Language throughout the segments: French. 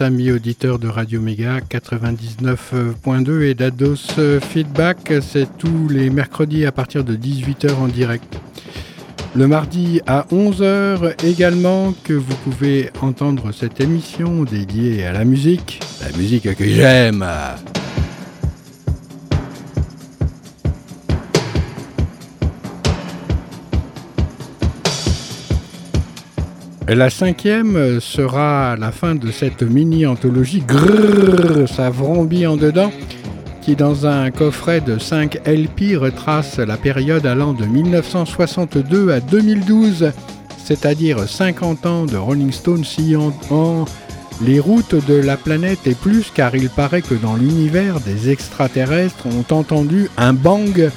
amis auditeurs de Radio Méga 99.2 et d'Ados Feedback. C'est tous les mercredis à partir de 18h en direct. Le mardi à 11h également que vous pouvez entendre cette émission dédiée à la musique, la musique que j'aime. La cinquième sera la fin de cette mini-anthologie. Grrr, ça vrombit en dedans, qui dans un coffret de 5 LP retrace la période allant de 1962 à 2012, c'est-à-dire 50 ans de Rolling Stone sillonnant les routes de la planète et plus car il paraît que dans l'univers des extraterrestres ont entendu un bang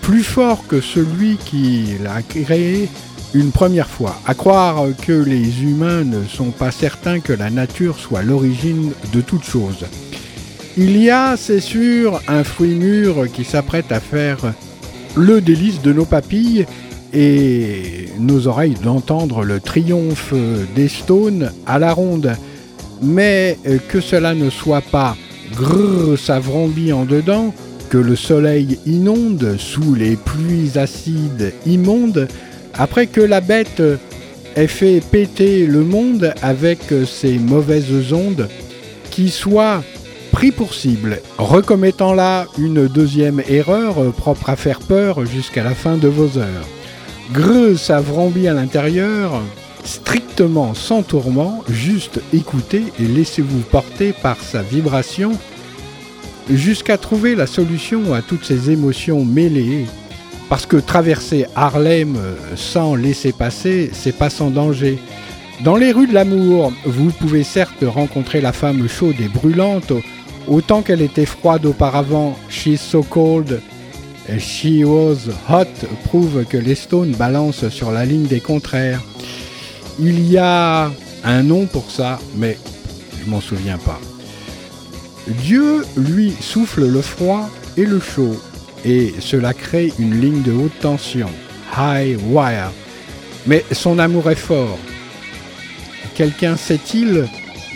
plus fort que celui qui l'a créé une première fois. À croire que les humains ne sont pas certains que la nature soit l'origine de toute chose. Il y a, c'est sûr, un fruit mûr qui s'apprête à faire le délice de nos papilles et nos oreilles d'entendre le triomphe des Stones à la ronde. Mais que cela ne soit pas grrr, ça vrombit en dedans, que le soleil inonde sous les pluies acides immondes, après que la bête ait fait péter le monde avec ses mauvaises ondes, qui soit pris pour cible, recommettant là une deuxième erreur propre à faire peur jusqu'à la fin de vos heures. Greux ça à l'intérieur, strictement sans tourment, juste écoutez et laissez-vous porter par sa vibration jusqu'à trouver la solution à toutes ces émotions mêlées parce que traverser Harlem euh, sans laisser passer, c'est pas sans danger. Dans les rues de l'amour, vous pouvez certes rencontrer la femme chaude et brûlante, autant qu'elle était froide auparavant. She's so cold, she was hot prouve que les Stones balancent sur la ligne des contraires. Il y a un nom pour ça, mais je m'en souviens pas. Dieu, lui, souffle le froid et le chaud et cela crée une ligne de haute tension, high wire. Mais son amour est fort. Quelqu'un sait-il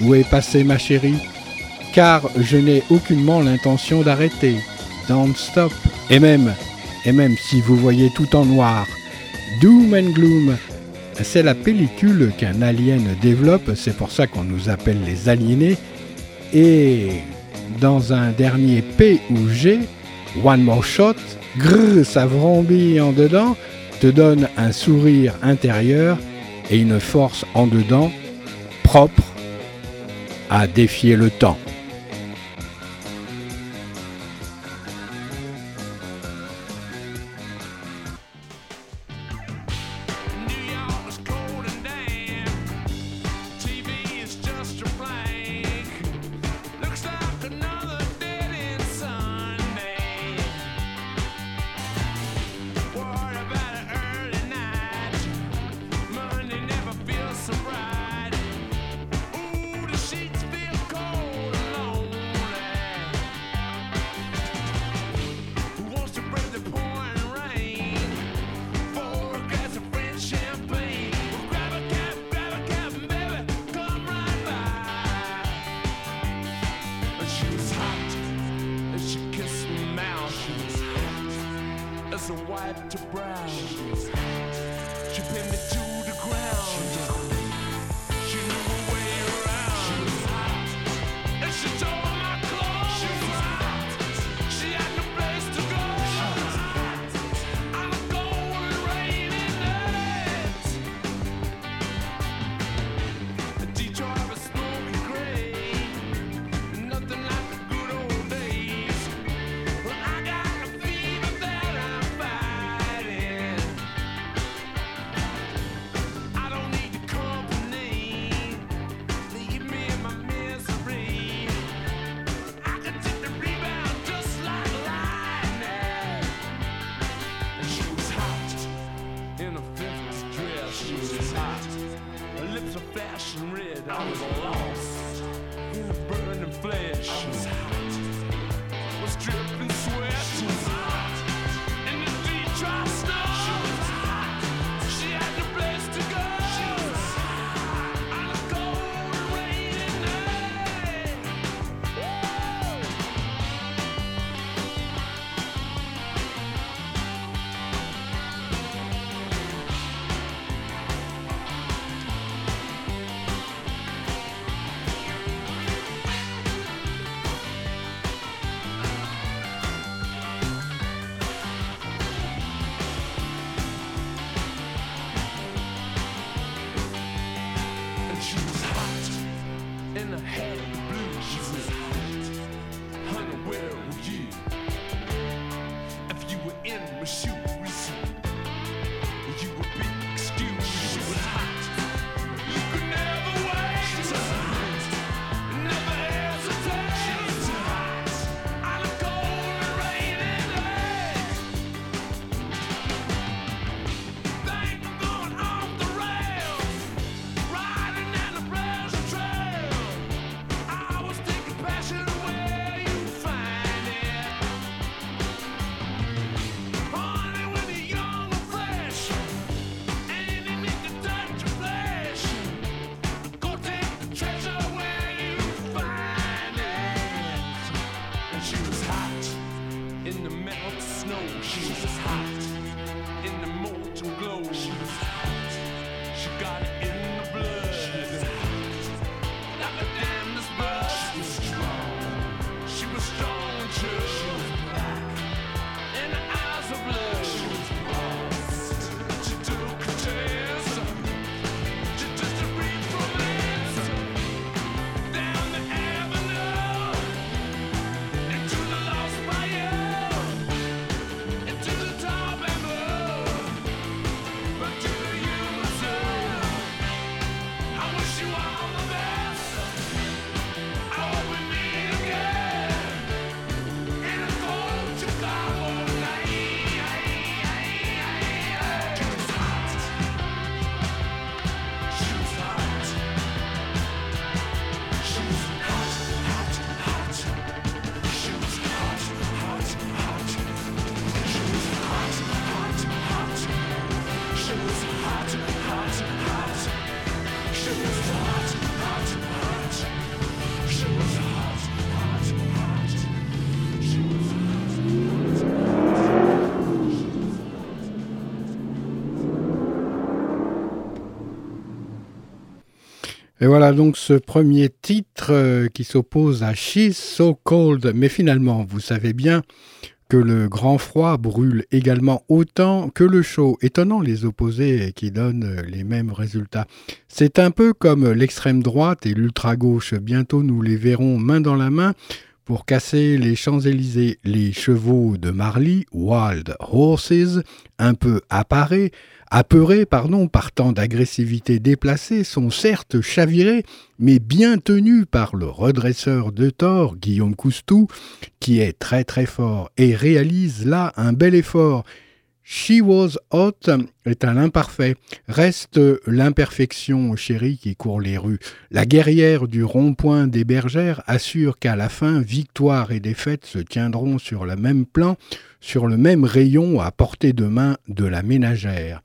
où est passée ma chérie? Car je n'ai aucunement l'intention d'arrêter. Don't stop. Et même, et même si vous voyez tout en noir, Doom and Gloom, c'est la pellicule qu'un alien développe, c'est pour ça qu'on nous appelle les aliénés. Et dans un dernier P ou G, One More Shot, grrr, ça en dedans, te donne un sourire intérieur et une force en dedans propre à défier le temps. Voilà donc ce premier titre euh, qui s'oppose à She's So Cold. Mais finalement, vous savez bien que le grand froid brûle également autant que le chaud, étonnant les opposés qui donnent les mêmes résultats. C'est un peu comme l'extrême droite et l'ultra-gauche, bientôt nous les verrons main dans la main pour casser les Champs-Élysées. Les chevaux de Marley, Wild Horses, un peu apparés, apeurés pardon, par tant d'agressivité déplacée, sont certes chavirés, mais bien tenus par le redresseur de tort, Guillaume Coustou, qui est très très fort et réalise là un bel effort. She was hot est un imparfait. Reste l'imperfection chérie qui court les rues. La guerrière du rond-point des bergères assure qu'à la fin, victoire et défaite se tiendront sur le même plan, sur le même rayon à portée de main de la ménagère.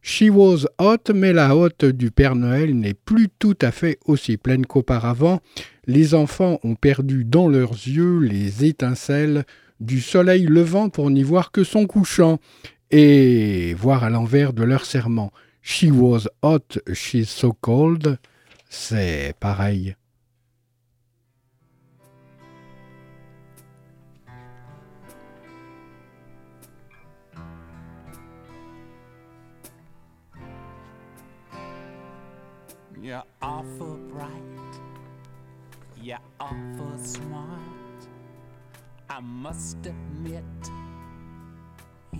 She was hot, mais la hotte du Père Noël n'est plus tout à fait aussi pleine qu'auparavant. Les enfants ont perdu dans leurs yeux les étincelles du soleil levant pour n'y voir que son couchant et voir à l'envers de leur serment She was hot, she's so cold, c'est pareil. You're awful bright, you're awful smart. I must admit.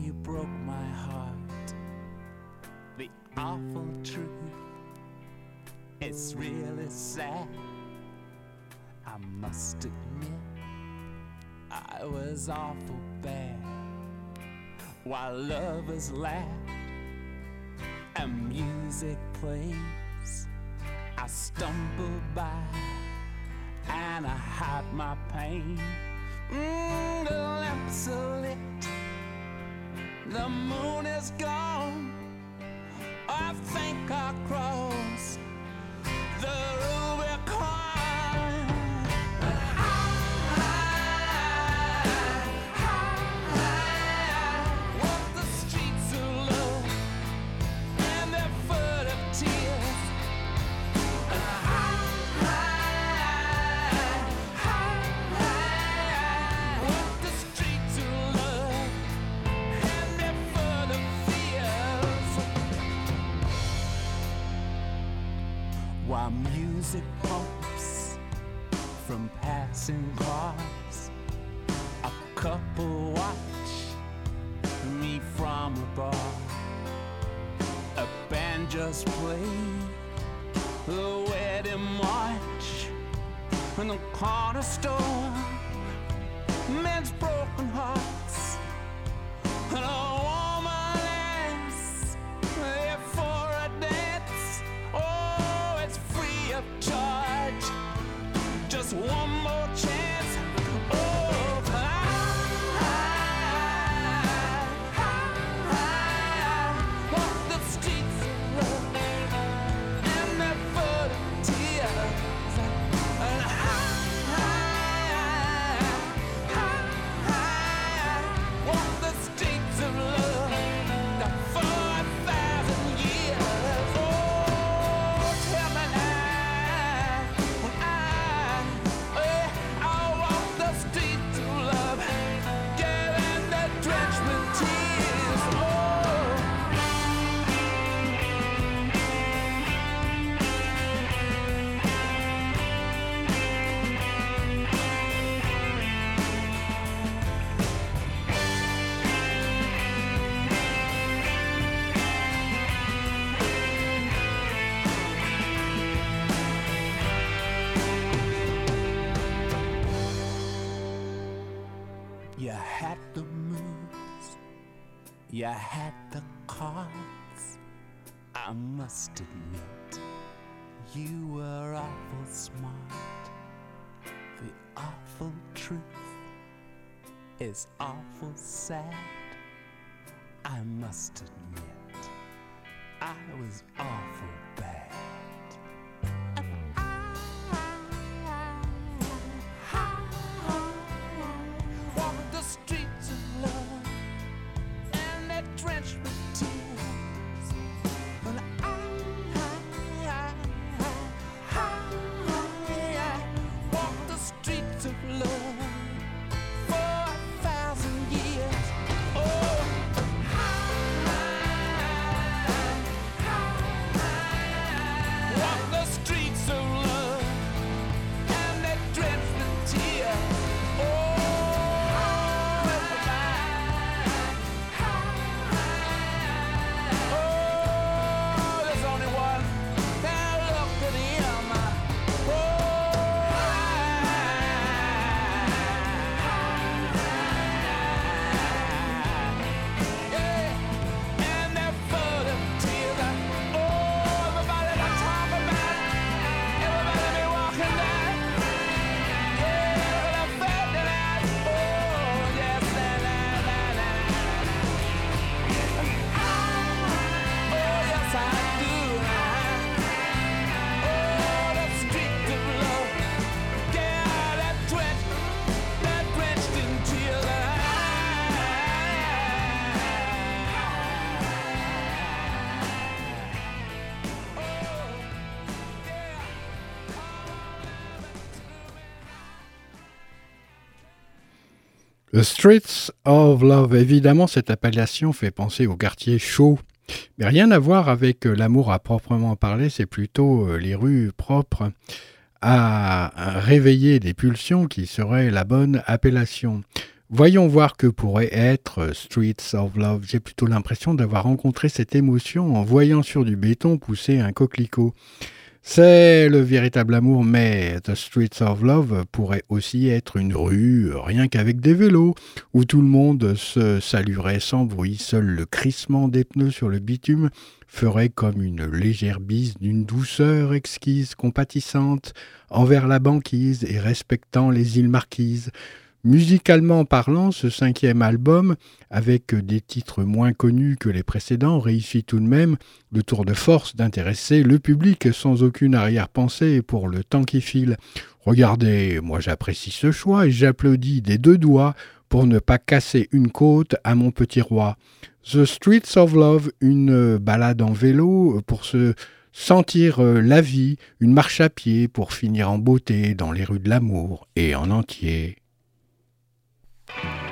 You broke my heart. The awful truth. It's really sad. I must admit, I was awful bad. While lovers laugh and music plays, I stumble by and I hide my pain. Mm, the lamps are lit the moon is gone. I think I crossed the music passing cars. A couple watch me from a bar. A band just played the wedding march in the corner store. Men's broken hearts is awful sad. I must admit, I was awful The Streets of Love, évidemment, cette appellation fait penser au quartier chaud. Mais rien à voir avec euh, l'amour à proprement parler, c'est plutôt euh, les rues propres à réveiller des pulsions qui seraient la bonne appellation. Voyons voir que pourrait être euh, Streets of Love. J'ai plutôt l'impression d'avoir rencontré cette émotion en voyant sur du béton pousser un coquelicot. C'est le véritable amour, mais The Streets of Love pourrait aussi être une rue, rien qu'avec des vélos, où tout le monde se saluerait sans bruit, seul le crissement des pneus sur le bitume ferait comme une légère bise d'une douceur exquise, compatissante, envers la banquise et respectant les îles marquises. Musicalement parlant, ce cinquième album, avec des titres moins connus que les précédents, réussit tout de même le tour de force d'intéresser le public sans aucune arrière-pensée pour le temps qui file. Regardez, moi j'apprécie ce choix et j'applaudis des deux doigts pour ne pas casser une côte à mon petit roi. The Streets of Love, une balade en vélo pour se sentir euh, la vie, une marche à pied pour finir en beauté dans les rues de l'amour et en entier. Bye.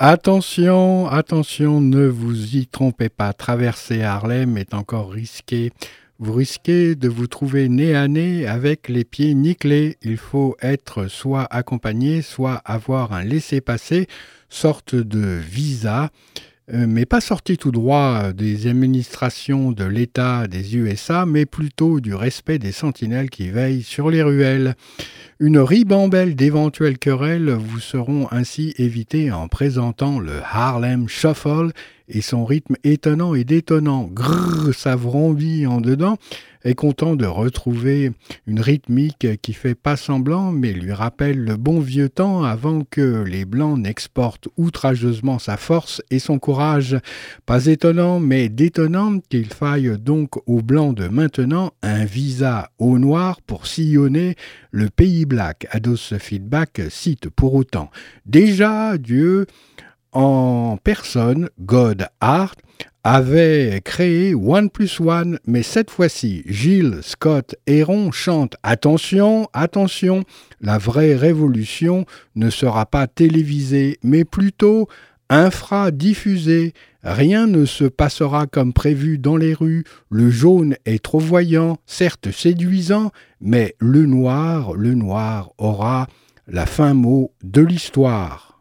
Attention, attention, ne vous y trompez pas. Traverser Harlem est encore risqué. Vous risquez de vous trouver nez à nez avec les pieds nickelés. Il faut être soit accompagné, soit avoir un laissez-passer, sorte de visa. Euh, mais pas sorti tout droit des administrations de l'État des USA, mais plutôt du respect des sentinelles qui veillent sur les ruelles. Une ribambelle d'éventuelles querelles vous seront ainsi évitées en présentant le Harlem Shuffle et son rythme étonnant et détonnant. Grrr, ça vrombit en dedans est content de retrouver une rythmique qui fait pas semblant mais lui rappelle le bon vieux temps avant que les Blancs n'exportent outrageusement sa force et son courage. Pas étonnant mais détonnant qu'il faille donc aux Blancs de maintenant un visa au noir pour sillonner le pays black. Ados Feedback cite pour autant Déjà, Dieu en personne, God Art, avait créé One Plus One, mais cette fois-ci, Gilles, Scott et Ron chantent Attention, attention, la vraie révolution ne sera pas télévisée, mais plutôt infradiffusée. Rien ne se passera comme prévu dans les rues. Le jaune est trop voyant, certes séduisant, mais le noir, le noir aura la fin mot de l'histoire.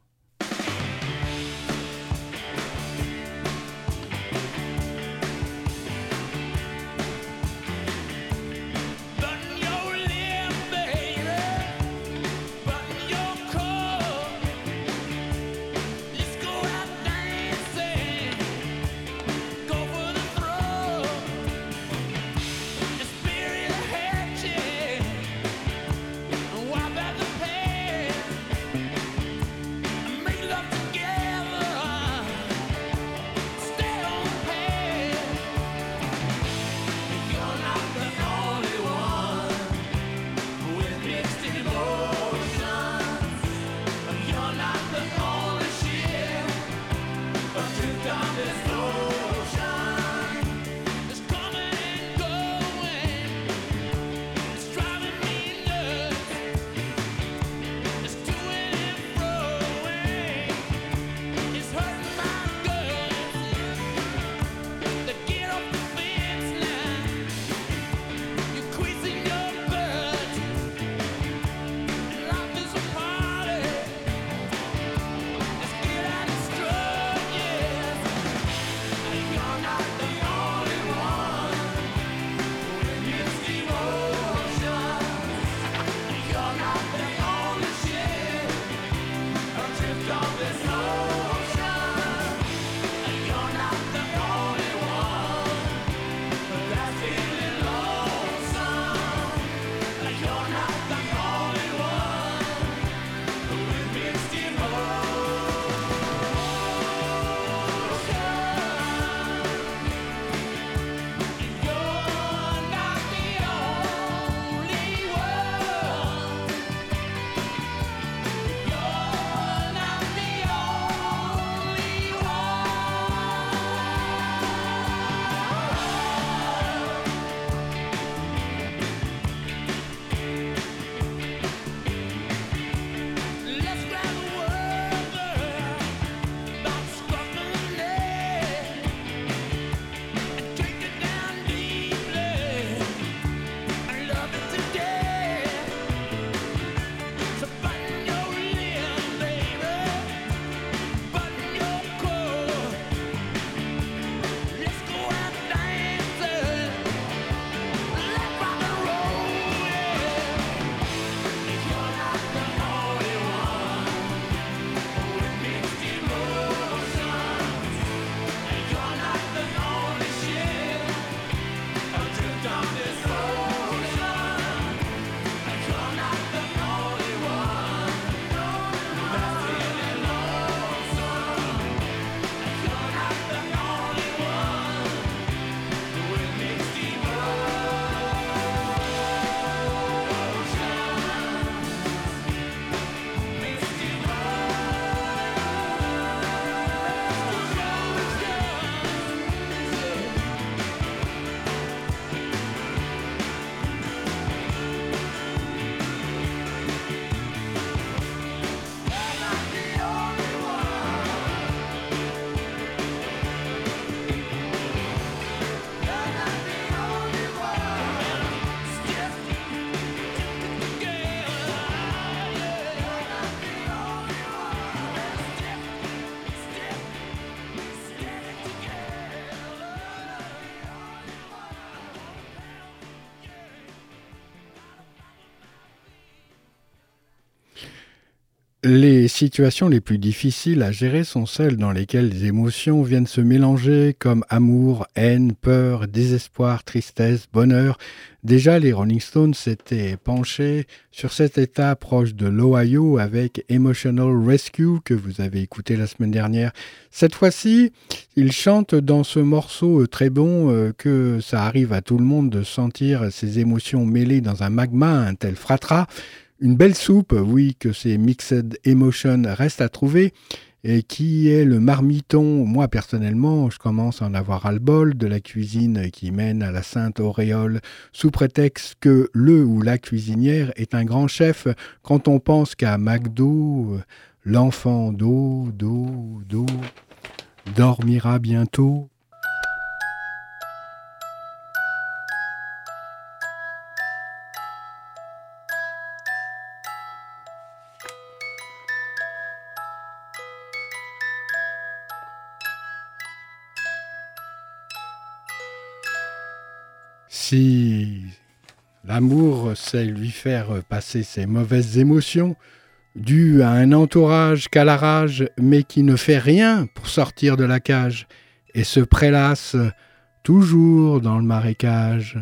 Les situations les plus difficiles à gérer sont celles dans lesquelles les émotions viennent se mélanger comme amour, haine, peur, désespoir, tristesse, bonheur. Déjà, les Rolling Stones s'étaient penchés sur cet état proche de l'Ohio avec Emotional Rescue que vous avez écouté la semaine dernière. Cette fois-ci, ils chantent dans ce morceau euh, très bon euh, que ça arrive à tout le monde de sentir ses émotions mêlées dans un magma, un tel fratras. Une belle soupe, oui, que ces Mixed Emotion restent à trouver, et qui est le marmiton. Moi, personnellement, je commence à en avoir à le bol de la cuisine qui mène à la sainte auréole, sous prétexte que le ou la cuisinière est un grand chef. Quand on pense qu'à McDo, l'enfant d'eau, d'eau, d'eau, dormira bientôt. Si l'amour sait lui faire passer ses mauvaises émotions, dues à un entourage qu'à la rage, mais qui ne fait rien pour sortir de la cage, et se prélasse toujours dans le marécage.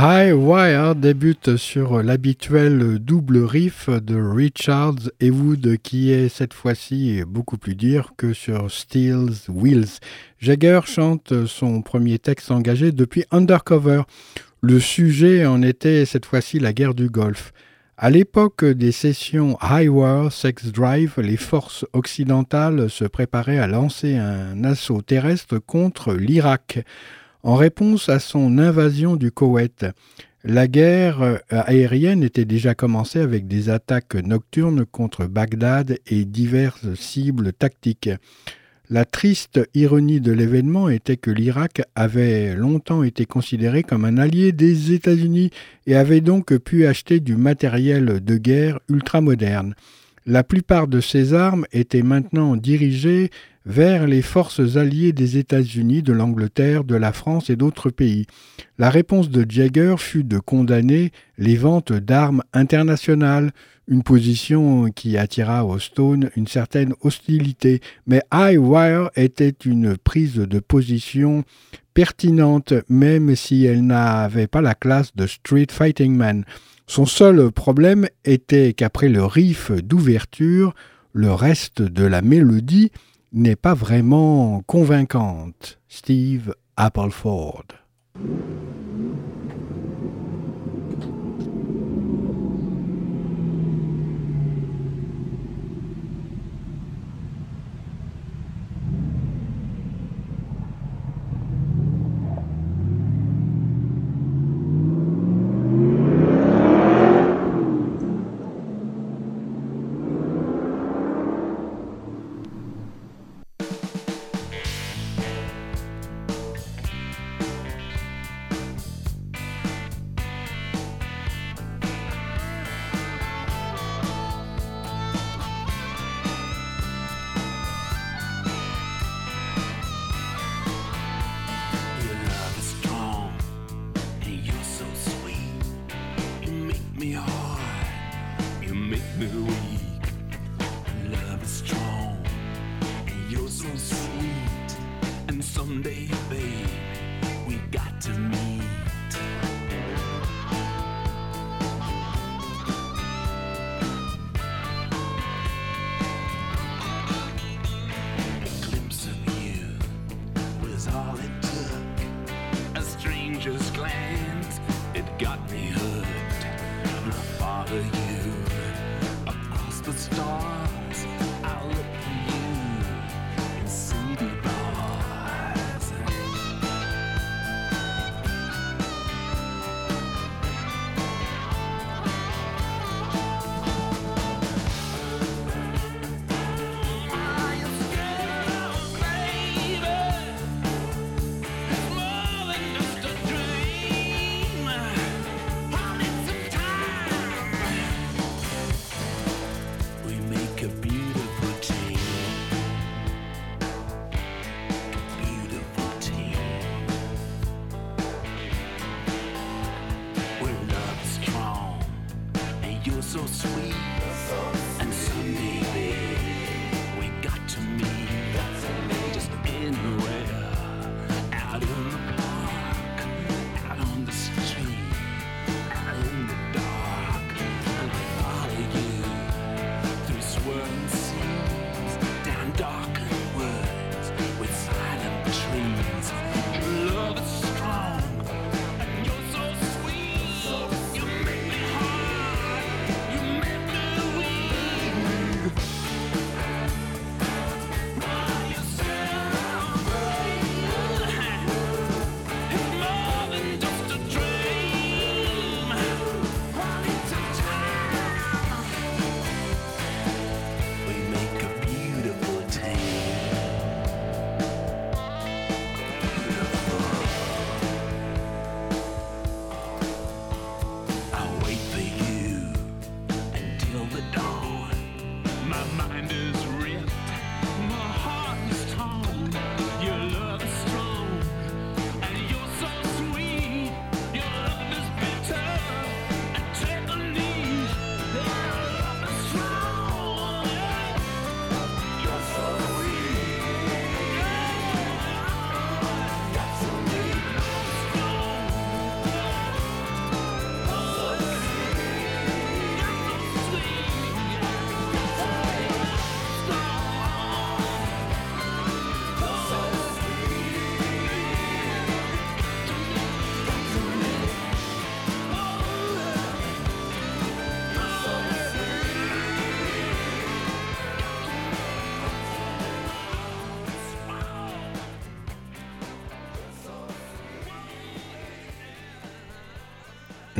High Wire débute sur l'habituel double riff de Richards et Wood qui est cette fois-ci beaucoup plus dur que sur Steel's Wheels. Jagger chante son premier texte engagé depuis Undercover. Le sujet en était cette fois-ci la guerre du Golfe. À l'époque des sessions High Wire Sex Drive, les forces occidentales se préparaient à lancer un assaut terrestre contre l'Irak en réponse à son invasion du Koweït. La guerre euh, aérienne était déjà commencée avec des attaques nocturnes contre Bagdad et diverses cibles tactiques. La triste ironie de l'événement était que l'Irak avait longtemps été considéré comme un allié des États-Unis et avait donc pu acheter du matériel de guerre ultramoderne. La plupart de ces armes étaient maintenant dirigées vers les forces alliées des États-Unis, de l'Angleterre, de la France et d'autres pays. La réponse de Jagger fut de condamner les ventes d'armes internationales, une position qui attira au Stone une certaine hostilité, mais High était une prise de position pertinente, même si elle n'avait pas la classe de Street Fighting Man. Son seul problème était qu'après le riff d'ouverture, le reste de la mélodie n'est pas vraiment convaincante. Steve Appleford.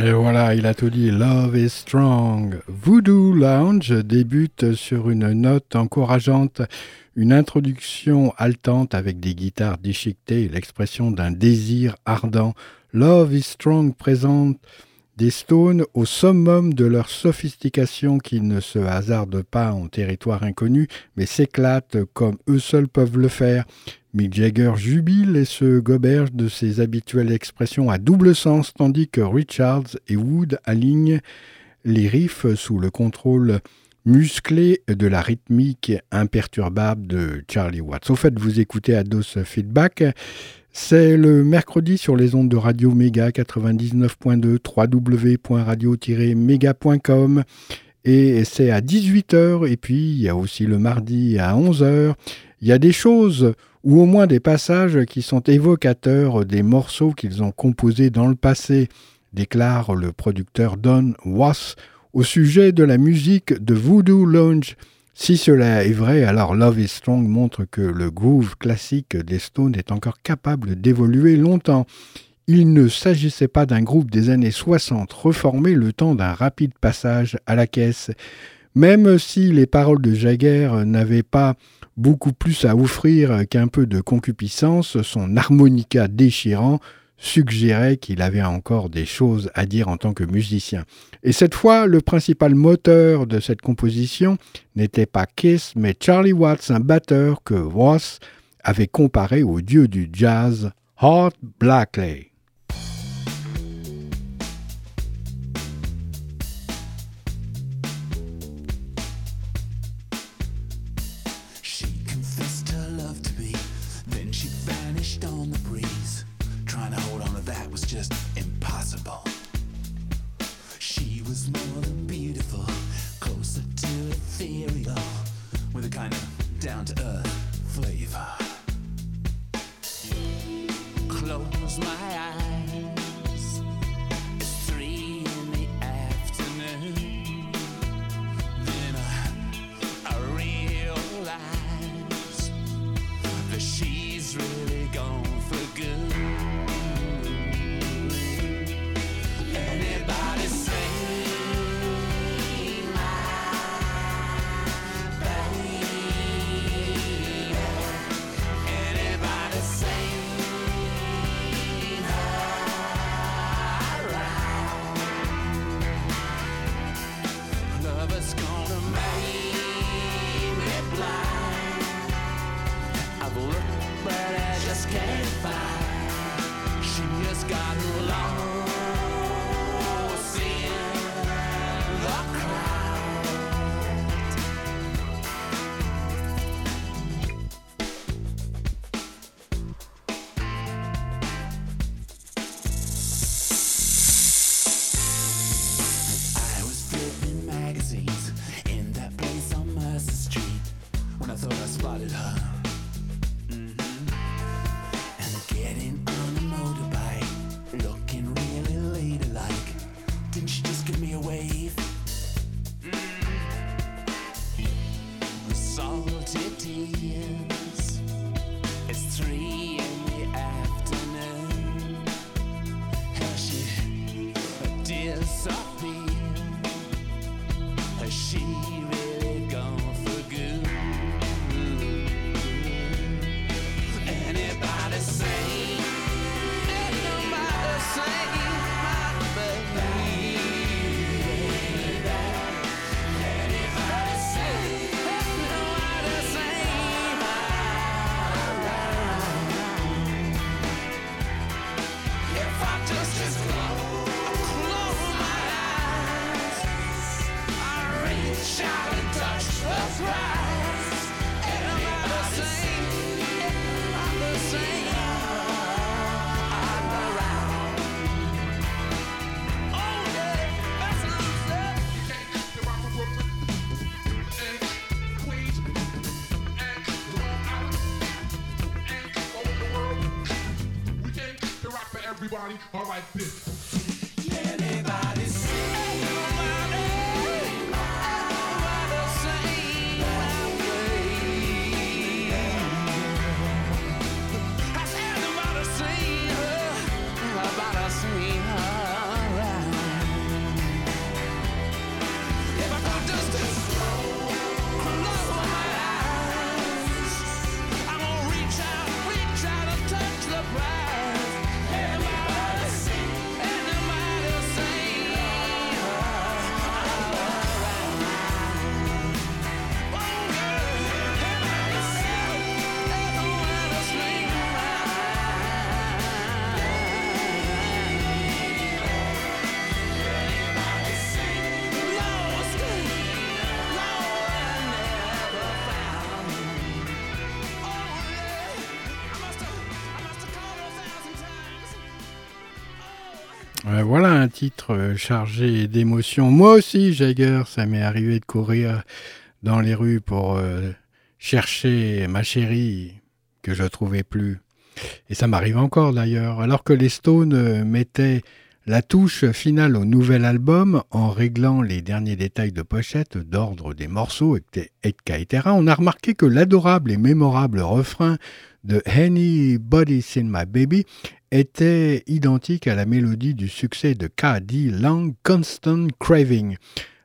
Et voilà, il a tout dit. Love is strong. Voodoo Lounge débute sur une note encourageante, une introduction haletante avec des guitares déchiquetées et l'expression d'un désir ardent. Love is strong présente des Stones au summum de leur sophistication qui ne se hasardent pas en territoire inconnu, mais s'éclatent comme eux seuls peuvent le faire. Mick Jagger jubile et se goberge de ses habituelles expressions à double sens, tandis que Richards et Wood alignent les riffs sous le contrôle musclé de la rythmique imperturbable de Charlie Watts. Au fait, vous écoutez Ados Feedback. C'est le mercredi sur les ondes de Radio Méga 99.2 www.radio-méga.com et c'est à 18h et puis il y a aussi le mardi à 11h. Il y a des choses ou au moins des passages qui sont évocateurs des morceaux qu'ils ont composés dans le passé, déclare le producteur Don Was au sujet de la musique de Voodoo Lounge. Si cela est vrai, alors Love is Strong montre que le groove classique des Stones est encore capable d'évoluer longtemps. Il ne s'agissait pas d'un groupe des années 60 reformé le temps d'un rapide passage à la caisse. Même si les paroles de Jagger n'avaient pas beaucoup plus à offrir qu'un peu de concupiscence, son harmonica déchirant suggérait qu'il avait encore des choses à dire en tant que musicien. Et cette fois, le principal moteur de cette composition n'était pas Kiss, mais Charlie Watts, un batteur que Ross avait comparé au dieu du jazz, Hart Blackley. body, alright, bitch. Titre euh, chargé d'émotions. Moi aussi, Jagger, ça m'est arrivé de courir dans les rues pour euh, chercher ma chérie que je trouvais plus. Et ça m'arrive encore d'ailleurs. Alors que les Stones euh, mettaient la touche finale au nouvel album en réglant les derniers détails de pochette, d'ordre des morceaux, etc., on a remarqué que l'adorable et mémorable refrain de Anybody Seen My Baby était identique à la mélodie du succès de K.D. Lang, Constant Craving.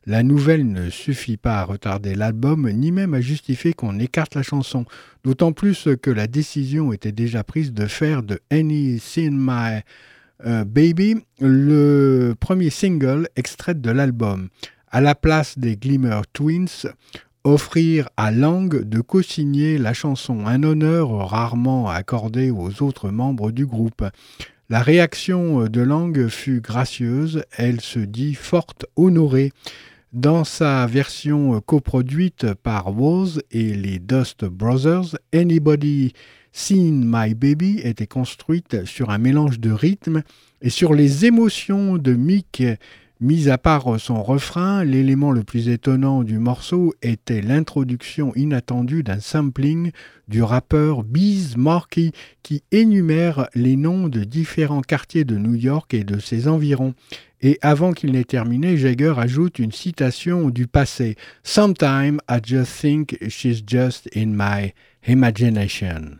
La nouvelle ne suffit pas à retarder l'album, ni même à justifier qu'on écarte la chanson, d'autant plus que la décision était déjà prise de faire de Any Seen My euh, Baby le premier single extrait de l'album. À la place des Glimmer Twins, offrir à Lang de co-signer la chanson, un honneur rarement accordé aux autres membres du groupe. La réaction de Lang fut gracieuse, elle se dit forte honorée. Dans sa version coproduite par Woz et les Dust Brothers, Anybody Seen My Baby était construite sur un mélange de rythme et sur les émotions de Mick. Mis à part son refrain, l'élément le plus étonnant du morceau était l'introduction inattendue d'un sampling du rappeur Biz Markie qui énumère les noms de différents quartiers de New York et de ses environs. Et avant qu'il n'ait terminé, Jagger ajoute une citation du passé Sometime I just think she's just in my imagination.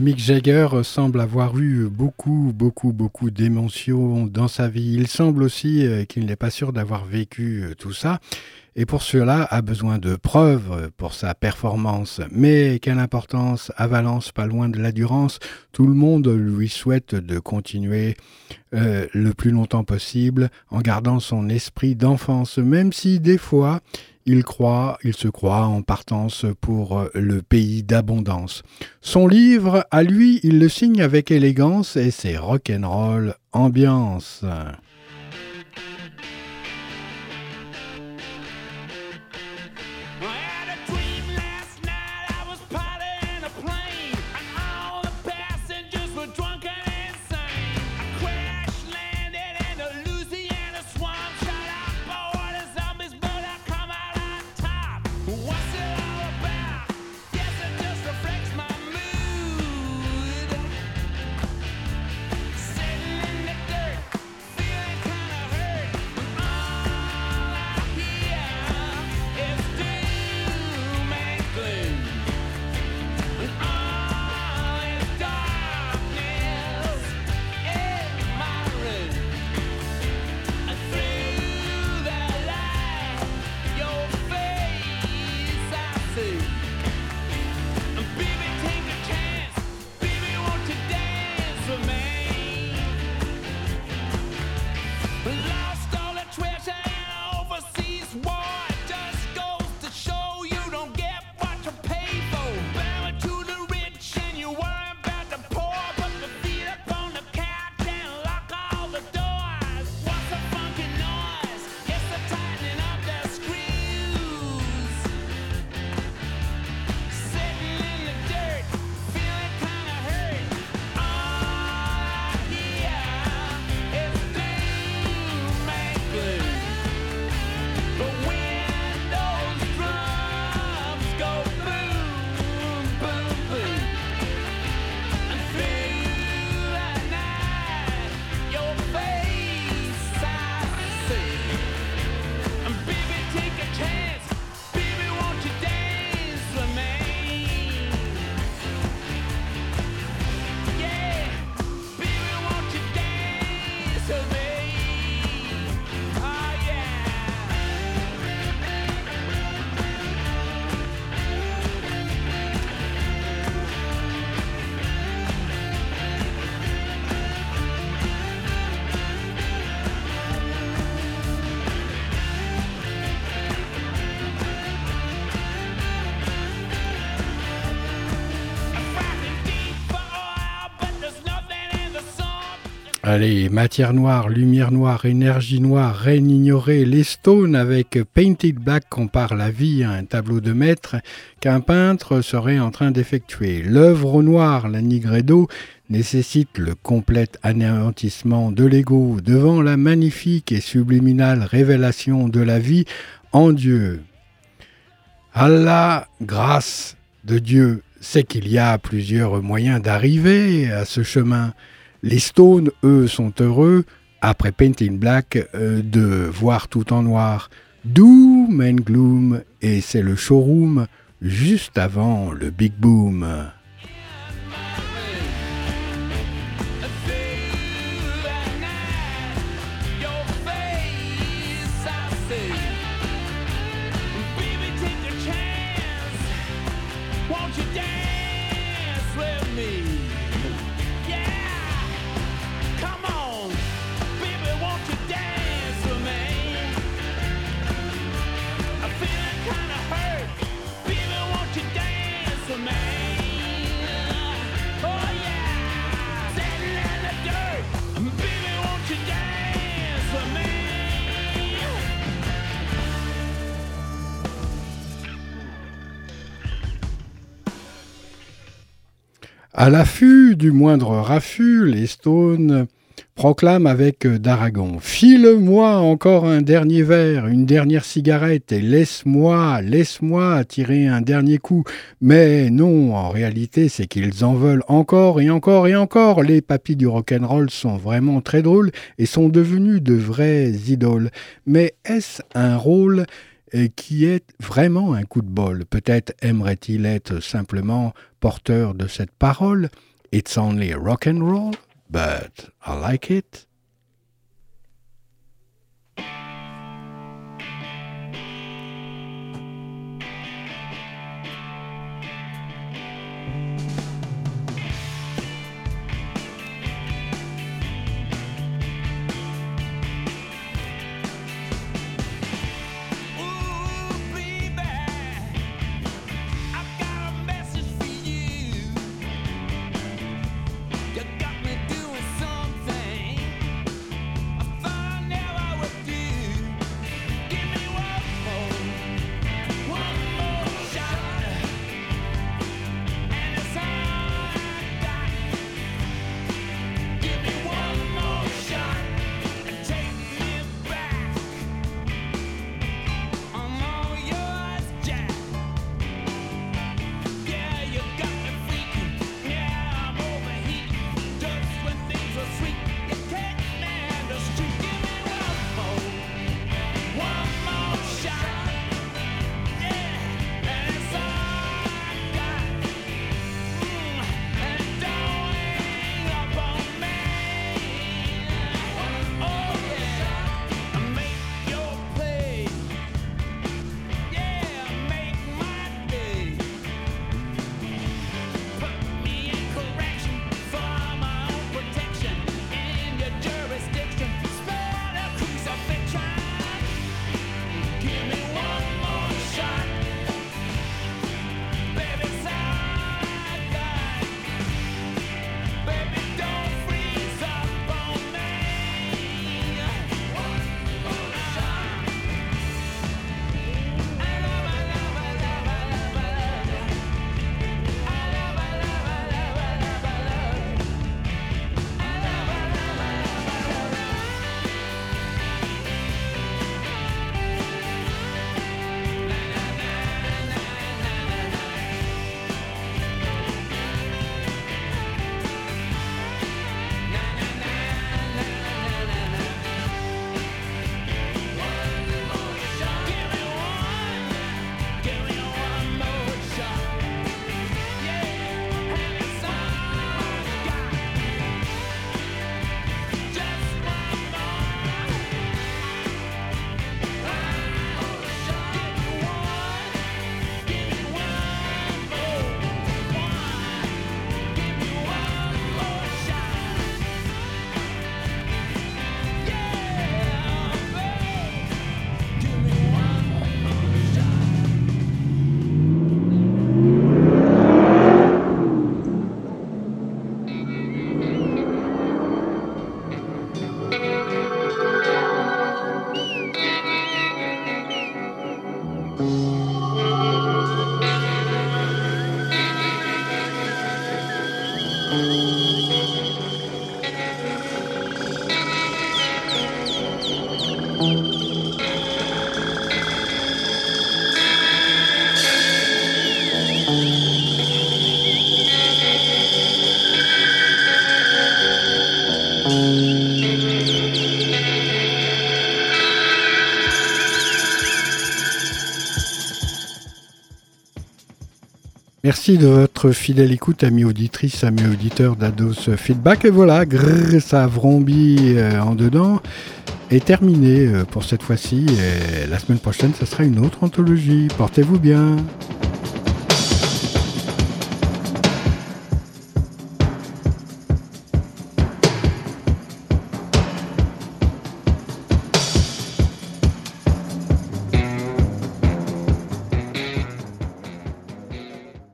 Mick Jagger semble avoir eu beaucoup, beaucoup, beaucoup d'émotions dans sa vie. Il semble aussi euh, qu'il n'est pas sûr d'avoir vécu euh, tout ça et pour cela a besoin de preuves pour sa performance. Mais quelle importance à Valence, pas loin de la Durance, tout le monde lui souhaite de continuer euh, le plus longtemps possible en gardant son esprit d'enfance, même si des fois il croit, il se croit en partance pour euh, le pays d'abondance. Son livre, à lui, il le signe avec élégance et c'est rock'n'roll ambiance. Allez, matière noire, lumière noire, énergie noire, reine ignorée, les Stones avec Painted Black comparent la vie à un tableau de maître qu'un peintre serait en train d'effectuer. L'œuvre au noir, la Nigredo, nécessite le complet anéantissement de l'ego devant la magnifique et subliminale révélation de la vie en Dieu. Allah, grâce de Dieu, sait qu'il y a plusieurs moyens d'arriver à ce chemin. Les Stones, eux, sont heureux, après Painting Black, euh, de voir tout en noir. Doom and Gloom, et c'est le showroom juste avant le Big Boom. À l'affût du moindre raffut, les Stones proclament avec d'Aragon File-moi encore un dernier verre, une dernière cigarette, et laisse-moi, laisse-moi tirer un dernier coup. Mais non, en réalité, c'est qu'ils en veulent encore et encore et encore. Les papis du rock'n'roll sont vraiment très drôles et sont devenus de vrais idoles. Mais est-ce un rôle et qui est vraiment un coup de bol. Peut-être aimerait-il être simplement porteur de cette parole It's only rock and roll, but I like it. Merci de votre fidèle écoute, amis auditrices, amis auditeurs d'Ados Feedback. Et voilà, grrr, ça vrombit euh, en dedans est terminé euh, pour cette fois-ci. Et la semaine prochaine, ça sera une autre anthologie. Portez-vous bien.